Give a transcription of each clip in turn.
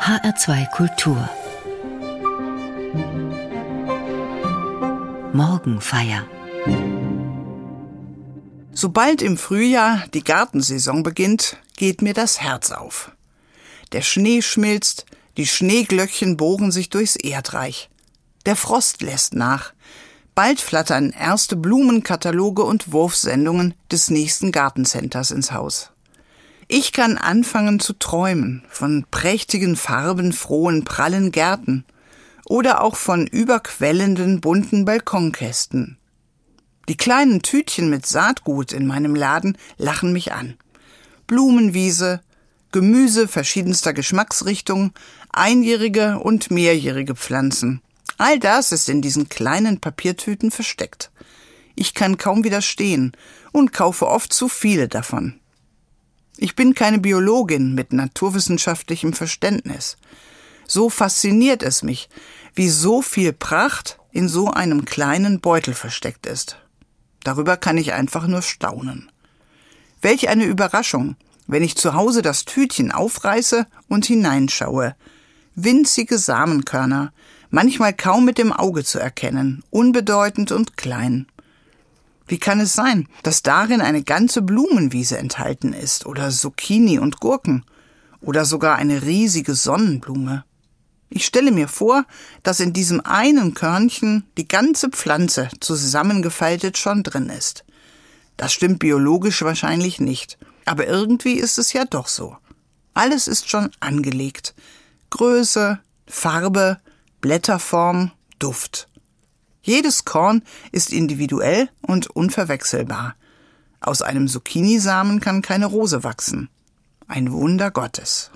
HR2 Kultur Morgenfeier Sobald im Frühjahr die Gartensaison beginnt, geht mir das Herz auf. Der Schnee schmilzt, die Schneeglöckchen bohren sich durchs Erdreich. Der Frost lässt nach. Bald flattern erste Blumenkataloge und Wurfsendungen des nächsten Gartencenters ins Haus. Ich kann anfangen zu träumen von prächtigen, farbenfrohen, prallen Gärten oder auch von überquellenden, bunten Balkonkästen. Die kleinen Tütchen mit Saatgut in meinem Laden lachen mich an. Blumenwiese, Gemüse verschiedenster Geschmacksrichtungen, einjährige und mehrjährige Pflanzen. All das ist in diesen kleinen Papiertüten versteckt. Ich kann kaum widerstehen und kaufe oft zu viele davon. Ich bin keine Biologin mit naturwissenschaftlichem Verständnis. So fasziniert es mich, wie so viel Pracht in so einem kleinen Beutel versteckt ist. Darüber kann ich einfach nur staunen. Welch eine Überraschung, wenn ich zu Hause das Tütchen aufreiße und hineinschaue. Winzige Samenkörner, manchmal kaum mit dem Auge zu erkennen, unbedeutend und klein. Wie kann es sein, dass darin eine ganze Blumenwiese enthalten ist oder Zucchini und Gurken oder sogar eine riesige Sonnenblume? Ich stelle mir vor, dass in diesem einen Körnchen die ganze Pflanze zusammengefaltet schon drin ist. Das stimmt biologisch wahrscheinlich nicht, aber irgendwie ist es ja doch so. Alles ist schon angelegt. Größe, Farbe, Blätterform, Duft. Jedes Korn ist individuell und unverwechselbar. Aus einem Zucchinisamen kann keine Rose wachsen. Ein Wunder Gottes.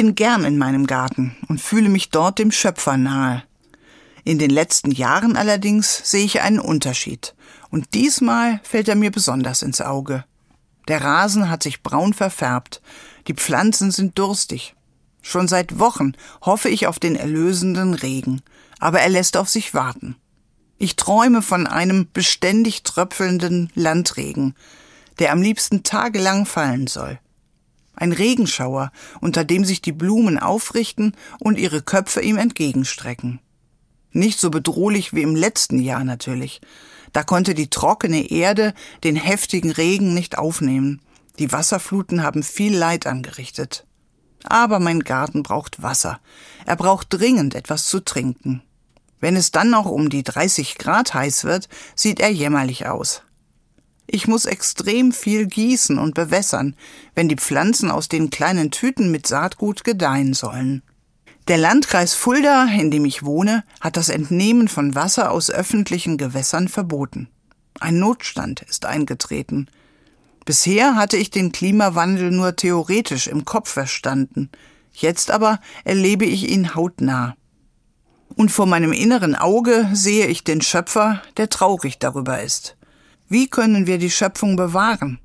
Bin gern in meinem Garten und fühle mich dort dem Schöpfer nahe. In den letzten Jahren allerdings sehe ich einen Unterschied, und diesmal fällt er mir besonders ins Auge. Der Rasen hat sich braun verfärbt, die Pflanzen sind durstig. Schon seit Wochen hoffe ich auf den erlösenden Regen, aber er lässt auf sich warten. Ich träume von einem beständig tröpfelnden Landregen, der am liebsten tagelang fallen soll ein Regenschauer, unter dem sich die Blumen aufrichten und ihre Köpfe ihm entgegenstrecken. Nicht so bedrohlich wie im letzten Jahr natürlich. Da konnte die trockene Erde den heftigen Regen nicht aufnehmen. Die Wasserfluten haben viel Leid angerichtet. Aber mein Garten braucht Wasser. Er braucht dringend etwas zu trinken. Wenn es dann noch um die 30 Grad heiß wird, sieht er jämmerlich aus. Ich muss extrem viel gießen und bewässern, wenn die Pflanzen aus den kleinen Tüten mit Saatgut gedeihen sollen. Der Landkreis Fulda, in dem ich wohne, hat das Entnehmen von Wasser aus öffentlichen Gewässern verboten. Ein Notstand ist eingetreten. Bisher hatte ich den Klimawandel nur theoretisch im Kopf verstanden. Jetzt aber erlebe ich ihn hautnah. Und vor meinem inneren Auge sehe ich den Schöpfer, der traurig darüber ist. Wie können wir die Schöpfung bewahren?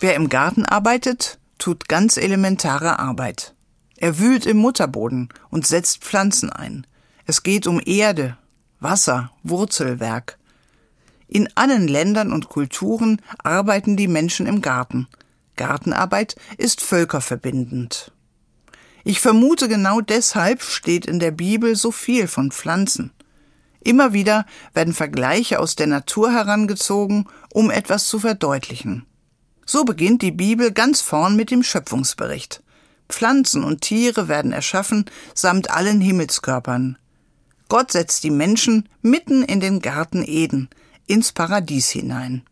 Wer im Garten arbeitet, tut ganz elementare Arbeit. Er wühlt im Mutterboden und setzt Pflanzen ein. Es geht um Erde, Wasser, Wurzelwerk. In allen Ländern und Kulturen arbeiten die Menschen im Garten. Gartenarbeit ist völkerverbindend. Ich vermute, genau deshalb steht in der Bibel so viel von Pflanzen. Immer wieder werden Vergleiche aus der Natur herangezogen, um etwas zu verdeutlichen. So beginnt die Bibel ganz vorn mit dem Schöpfungsbericht. Pflanzen und Tiere werden erschaffen, samt allen Himmelskörpern. Gott setzt die Menschen mitten in den Garten Eden, ins Paradies hinein.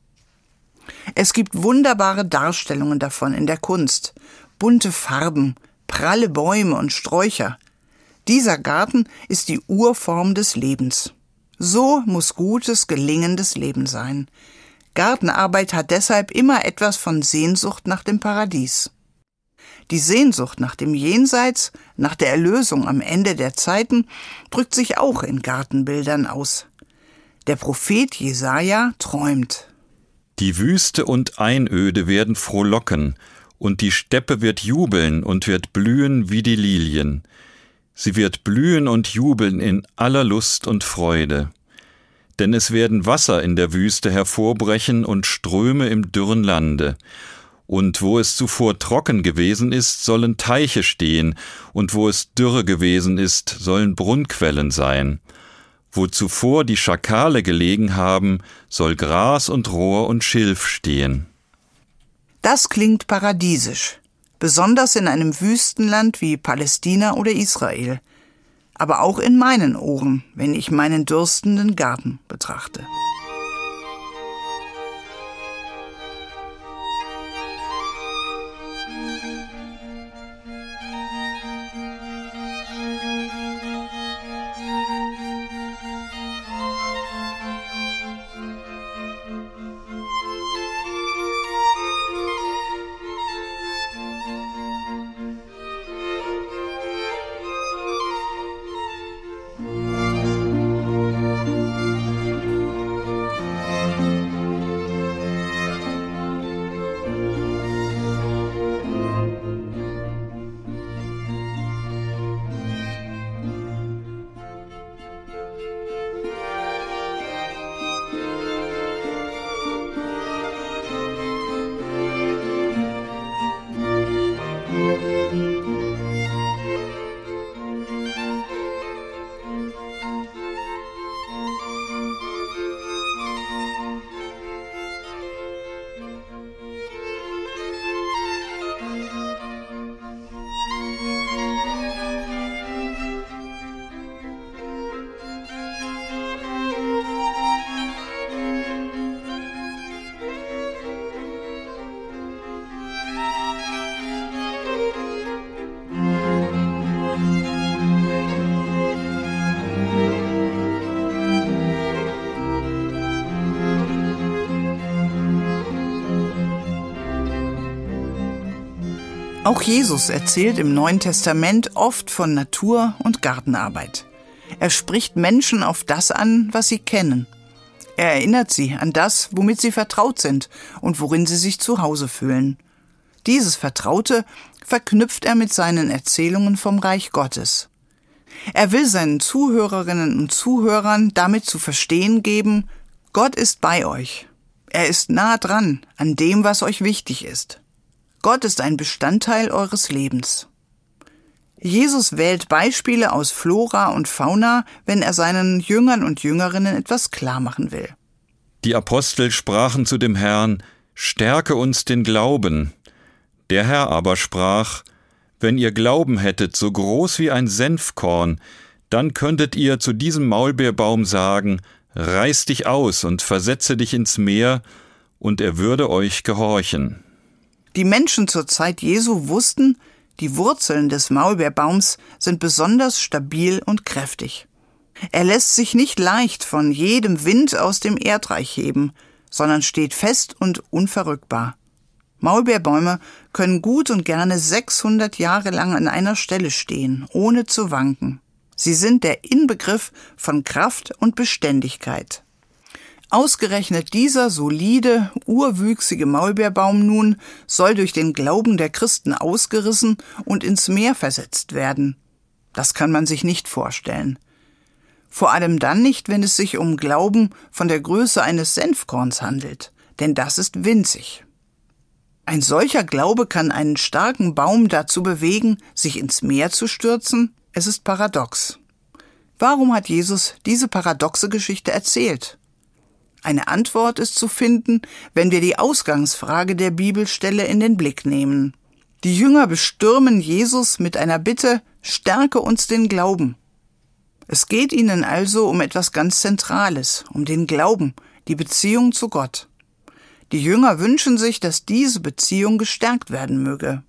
Es gibt wunderbare Darstellungen davon in der Kunst, bunte Farben, pralle Bäume und Sträucher. Dieser Garten ist die Urform des Lebens. So muss gutes, gelingendes Leben sein. Gartenarbeit hat deshalb immer etwas von Sehnsucht nach dem Paradies. Die Sehnsucht nach dem Jenseits, nach der Erlösung am Ende der Zeiten, drückt sich auch in Gartenbildern aus. Der Prophet Jesaja träumt. Die Wüste und Einöde werden frohlocken, und die Steppe wird jubeln und wird blühen wie die Lilien. Sie wird blühen und jubeln in aller Lust und Freude. Denn es werden Wasser in der Wüste hervorbrechen und Ströme im dürren Lande. Und wo es zuvor trocken gewesen ist, sollen Teiche stehen, und wo es dürre gewesen ist, sollen Brunnquellen sein. Wo zuvor die Schakale gelegen haben, soll Gras und Rohr und Schilf stehen. Das klingt paradiesisch, besonders in einem Wüstenland wie Palästina oder Israel, aber auch in meinen Ohren, wenn ich meinen dürstenden Garten betrachte. Auch Jesus erzählt im Neuen Testament oft von Natur und Gartenarbeit. Er spricht Menschen auf das an, was sie kennen. Er erinnert sie an das, womit sie vertraut sind und worin sie sich zu Hause fühlen. Dieses Vertraute verknüpft er mit seinen Erzählungen vom Reich Gottes. Er will seinen Zuhörerinnen und Zuhörern damit zu verstehen geben, Gott ist bei euch. Er ist nah dran an dem, was euch wichtig ist. Gott ist ein Bestandteil eures Lebens. Jesus wählt Beispiele aus Flora und Fauna, wenn er seinen Jüngern und Jüngerinnen etwas klar machen will. Die Apostel sprachen zu dem Herrn, Stärke uns den Glauben. Der Herr aber sprach, Wenn ihr Glauben hättet, so groß wie ein Senfkorn, dann könntet ihr zu diesem Maulbeerbaum sagen, Reiß dich aus und versetze dich ins Meer, und er würde euch gehorchen. Die Menschen zur Zeit Jesu wussten, die Wurzeln des Maulbeerbaums sind besonders stabil und kräftig. Er lässt sich nicht leicht von jedem Wind aus dem Erdreich heben, sondern steht fest und unverrückbar. Maulbeerbäume können gut und gerne 600 Jahre lang an einer Stelle stehen, ohne zu wanken. Sie sind der Inbegriff von Kraft und Beständigkeit. Ausgerechnet dieser solide, urwüchsige Maulbeerbaum nun soll durch den Glauben der Christen ausgerissen und ins Meer versetzt werden. Das kann man sich nicht vorstellen. Vor allem dann nicht, wenn es sich um Glauben von der Größe eines Senfkorns handelt, denn das ist winzig. Ein solcher Glaube kann einen starken Baum dazu bewegen, sich ins Meer zu stürzen? Es ist paradox. Warum hat Jesus diese paradoxe Geschichte erzählt? Eine Antwort ist zu finden, wenn wir die Ausgangsfrage der Bibelstelle in den Blick nehmen. Die Jünger bestürmen Jesus mit einer Bitte, stärke uns den Glauben. Es geht ihnen also um etwas ganz Zentrales, um den Glauben, die Beziehung zu Gott. Die Jünger wünschen sich, dass diese Beziehung gestärkt werden möge.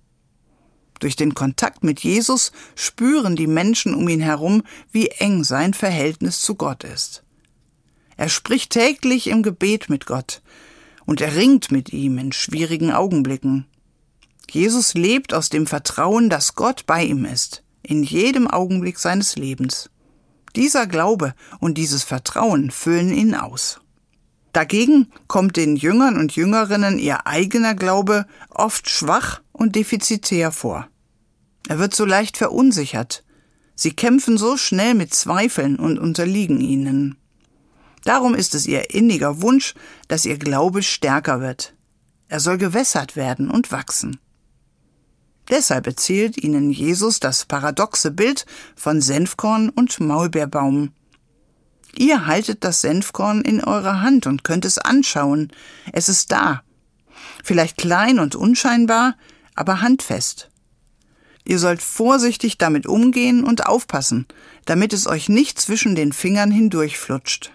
Durch den Kontakt mit Jesus spüren die Menschen um ihn herum, wie eng sein Verhältnis zu Gott ist. Er spricht täglich im Gebet mit Gott und er ringt mit ihm in schwierigen Augenblicken. Jesus lebt aus dem Vertrauen, dass Gott bei ihm ist, in jedem Augenblick seines Lebens. Dieser Glaube und dieses Vertrauen füllen ihn aus. Dagegen kommt den Jüngern und Jüngerinnen ihr eigener Glaube oft schwach und defizitär vor. Er wird so leicht verunsichert. Sie kämpfen so schnell mit Zweifeln und unterliegen ihnen. Darum ist es ihr inniger Wunsch, dass ihr Glaube stärker wird. Er soll gewässert werden und wachsen. Deshalb erzählt ihnen Jesus das paradoxe Bild von Senfkorn und Maulbeerbaum. Ihr haltet das Senfkorn in eurer Hand und könnt es anschauen. Es ist da. Vielleicht klein und unscheinbar, aber handfest. Ihr sollt vorsichtig damit umgehen und aufpassen, damit es euch nicht zwischen den Fingern hindurchflutscht.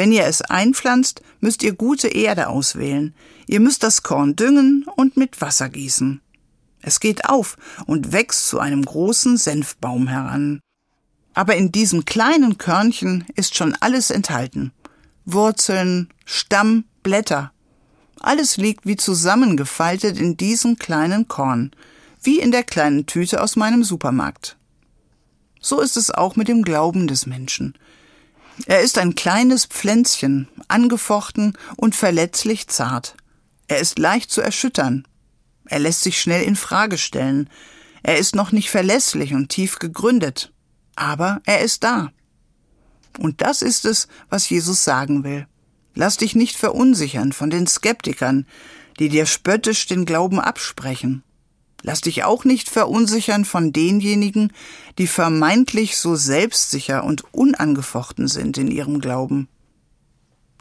Wenn ihr es einpflanzt, müsst ihr gute Erde auswählen. Ihr müsst das Korn düngen und mit Wasser gießen. Es geht auf und wächst zu einem großen Senfbaum heran. Aber in diesem kleinen Körnchen ist schon alles enthalten. Wurzeln, Stamm, Blätter. Alles liegt wie zusammengefaltet in diesem kleinen Korn, wie in der kleinen Tüte aus meinem Supermarkt. So ist es auch mit dem Glauben des Menschen. Er ist ein kleines Pflänzchen, angefochten und verletzlich zart. Er ist leicht zu erschüttern. Er lässt sich schnell in Frage stellen. Er ist noch nicht verlässlich und tief gegründet. Aber er ist da. Und das ist es, was Jesus sagen will. Lass dich nicht verunsichern von den Skeptikern, die dir spöttisch den Glauben absprechen. Lass dich auch nicht verunsichern von denjenigen, die vermeintlich so selbstsicher und unangefochten sind in ihrem Glauben.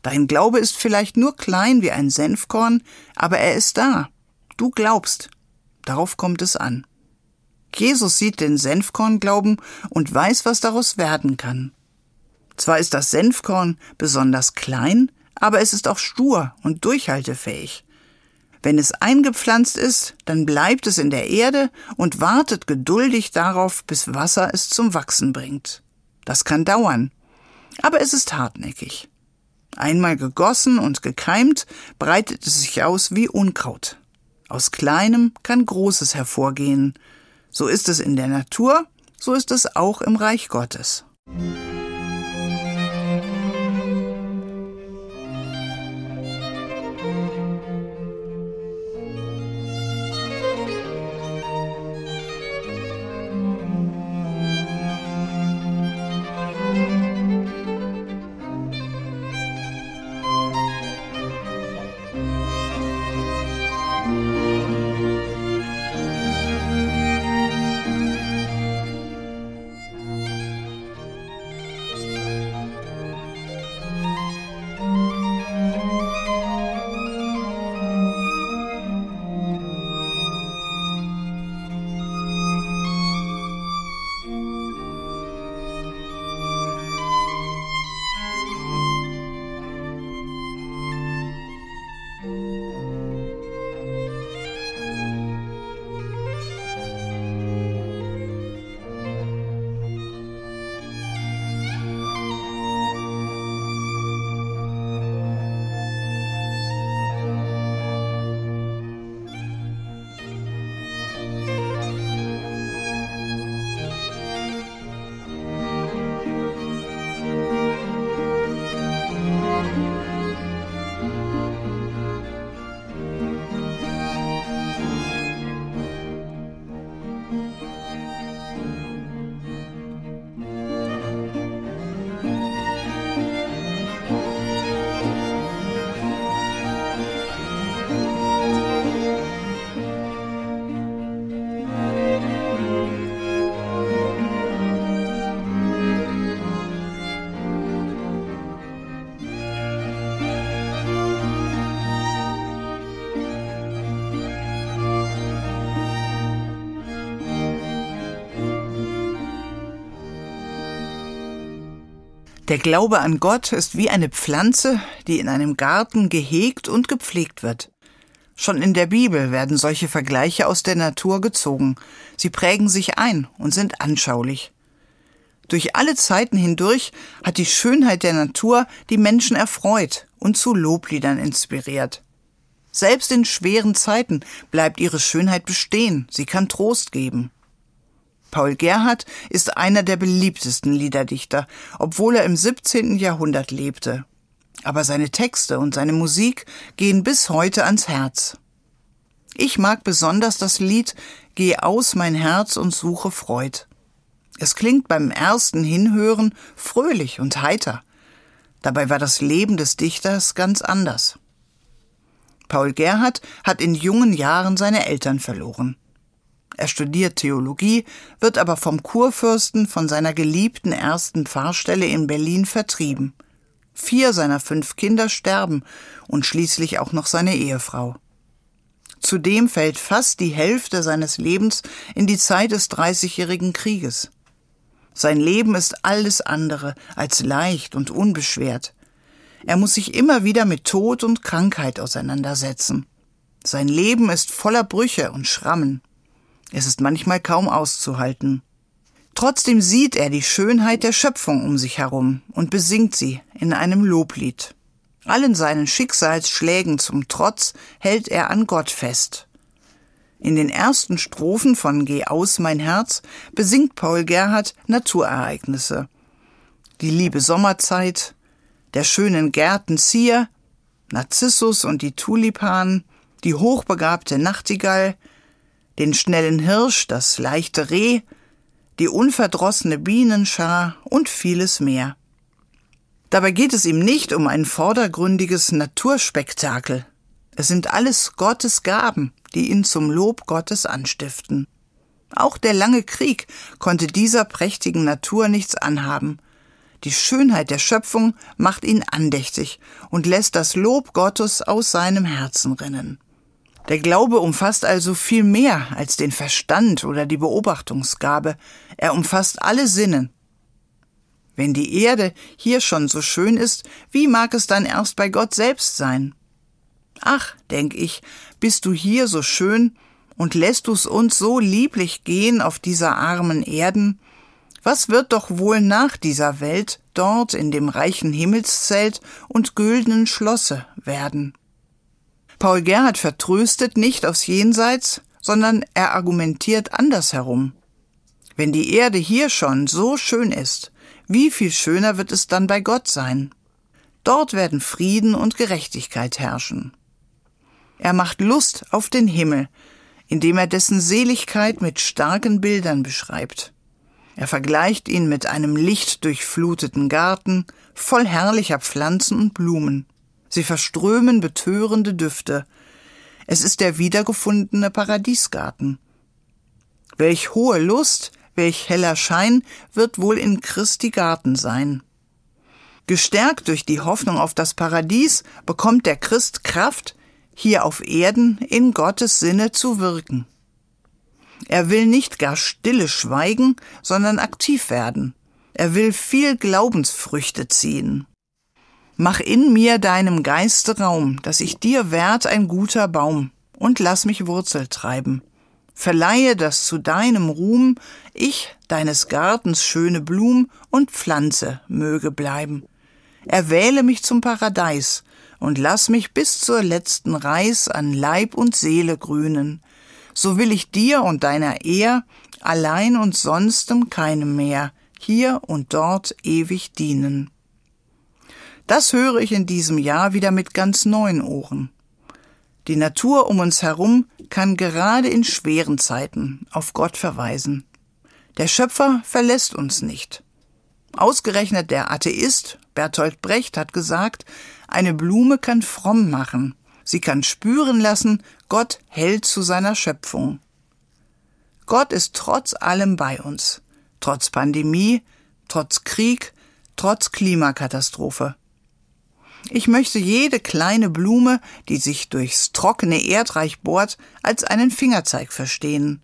Dein Glaube ist vielleicht nur klein wie ein Senfkorn, aber er ist da. Du glaubst. Darauf kommt es an. Jesus sieht den Senfkornglauben und weiß, was daraus werden kann. Zwar ist das Senfkorn besonders klein, aber es ist auch stur und durchhaltefähig. Wenn es eingepflanzt ist, dann bleibt es in der Erde und wartet geduldig darauf, bis Wasser es zum Wachsen bringt. Das kann dauern, aber es ist hartnäckig. Einmal gegossen und gekeimt, breitet es sich aus wie Unkraut. Aus Kleinem kann Großes hervorgehen. So ist es in der Natur, so ist es auch im Reich Gottes. Der Glaube an Gott ist wie eine Pflanze, die in einem Garten gehegt und gepflegt wird. Schon in der Bibel werden solche Vergleiche aus der Natur gezogen. Sie prägen sich ein und sind anschaulich. Durch alle Zeiten hindurch hat die Schönheit der Natur die Menschen erfreut und zu Lobliedern inspiriert. Selbst in schweren Zeiten bleibt ihre Schönheit bestehen, sie kann Trost geben. Paul Gerhardt ist einer der beliebtesten Liederdichter, obwohl er im 17. Jahrhundert lebte. Aber seine Texte und seine Musik gehen bis heute ans Herz. Ich mag besonders das Lied Geh aus mein Herz und suche Freud. Es klingt beim ersten Hinhören fröhlich und heiter. Dabei war das Leben des Dichters ganz anders. Paul Gerhardt hat in jungen Jahren seine Eltern verloren. Er studiert Theologie, wird aber vom Kurfürsten von seiner geliebten ersten Pfarrstelle in Berlin vertrieben. Vier seiner fünf Kinder sterben und schließlich auch noch seine Ehefrau. Zudem fällt fast die Hälfte seines Lebens in die Zeit des Dreißigjährigen Krieges. Sein Leben ist alles andere als leicht und unbeschwert. Er muss sich immer wieder mit Tod und Krankheit auseinandersetzen. Sein Leben ist voller Brüche und Schrammen. Es ist manchmal kaum auszuhalten. Trotzdem sieht er die Schönheit der Schöpfung um sich herum und besingt sie in einem Loblied. Allen seinen Schicksalsschlägen zum Trotz hält er an Gott fest. In den ersten Strophen von Geh aus, mein Herz besingt Paul Gerhardt Naturereignisse. Die liebe Sommerzeit, der schönen Gärten Zier, Narzissus und die Tulipanen, die hochbegabte Nachtigall, den schnellen Hirsch, das leichte Reh, die unverdrossene Bienenschar und vieles mehr. Dabei geht es ihm nicht um ein vordergründiges Naturspektakel. Es sind alles Gottes Gaben, die ihn zum Lob Gottes anstiften. Auch der lange Krieg konnte dieser prächtigen Natur nichts anhaben. Die Schönheit der Schöpfung macht ihn andächtig und lässt das Lob Gottes aus seinem Herzen rinnen. Der Glaube umfasst also viel mehr als den Verstand oder die Beobachtungsgabe. Er umfasst alle Sinnen. Wenn die Erde hier schon so schön ist, wie mag es dann erst bei Gott selbst sein? Ach, denk ich, bist du hier so schön und lässt du's uns so lieblich gehen auf dieser armen Erden? Was wird doch wohl nach dieser Welt dort in dem reichen Himmelszelt und güldenen Schlosse werden? Paul Gerhard vertröstet nicht aufs Jenseits, sondern er argumentiert andersherum. Wenn die Erde hier schon so schön ist, wie viel schöner wird es dann bei Gott sein? Dort werden Frieden und Gerechtigkeit herrschen. Er macht Lust auf den Himmel, indem er dessen Seligkeit mit starken Bildern beschreibt. Er vergleicht ihn mit einem lichtdurchfluteten Garten voll herrlicher Pflanzen und Blumen. Sie verströmen betörende Düfte. Es ist der wiedergefundene Paradiesgarten. Welch hohe Lust, welch heller Schein wird wohl in Christi Garten sein. Gestärkt durch die Hoffnung auf das Paradies bekommt der Christ Kraft, hier auf Erden in Gottes Sinne zu wirken. Er will nicht gar stille schweigen, sondern aktiv werden. Er will viel Glaubensfrüchte ziehen. Mach in mir deinem Geiste Raum, dass ich dir werd ein guter Baum, und lass mich Wurzel treiben. Verleihe, dass zu deinem Ruhm ich deines Gartens schöne Blum und Pflanze möge bleiben. Erwähle mich zum Paradies und lass mich bis zur letzten Reis an Leib und Seele grünen. So will ich dir und deiner Ehr allein und sonstem keinem mehr hier und dort ewig dienen. Das höre ich in diesem Jahr wieder mit ganz neuen Ohren. Die Natur um uns herum kann gerade in schweren Zeiten auf Gott verweisen. Der Schöpfer verlässt uns nicht. Ausgerechnet der Atheist Bertolt Brecht hat gesagt, eine Blume kann fromm machen. Sie kann spüren lassen, Gott hält zu seiner Schöpfung. Gott ist trotz allem bei uns. Trotz Pandemie, trotz Krieg, trotz Klimakatastrophe. Ich möchte jede kleine Blume, die sich durchs trockene Erdreich bohrt, als einen Fingerzeig verstehen.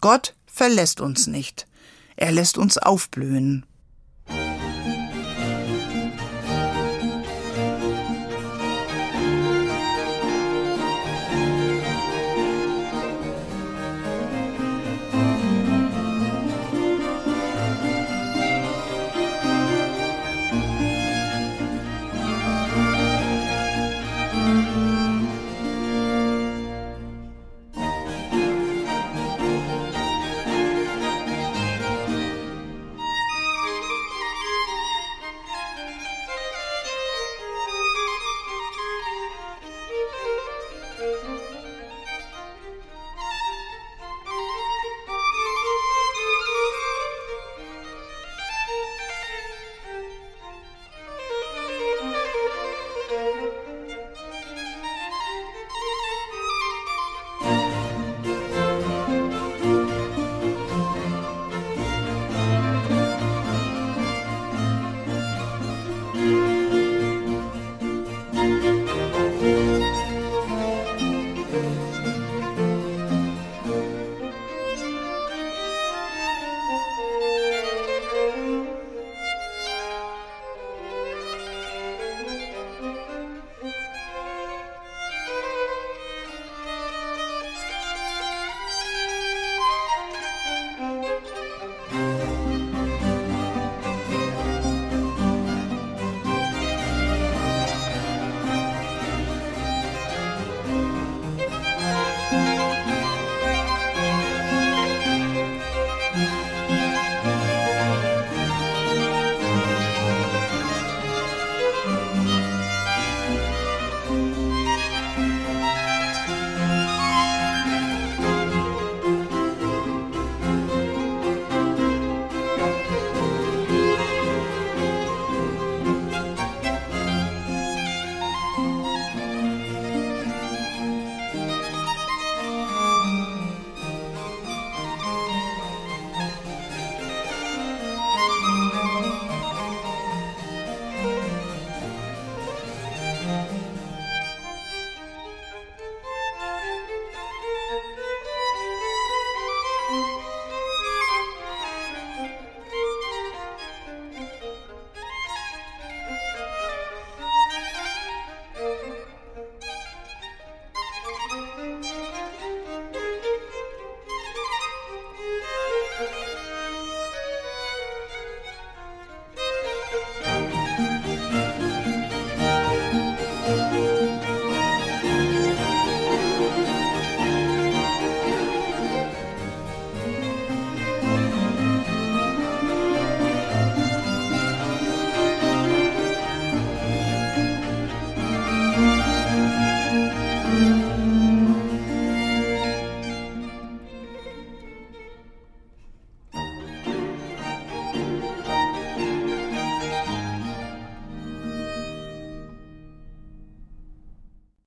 Gott verlässt uns nicht. Er lässt uns aufblühen.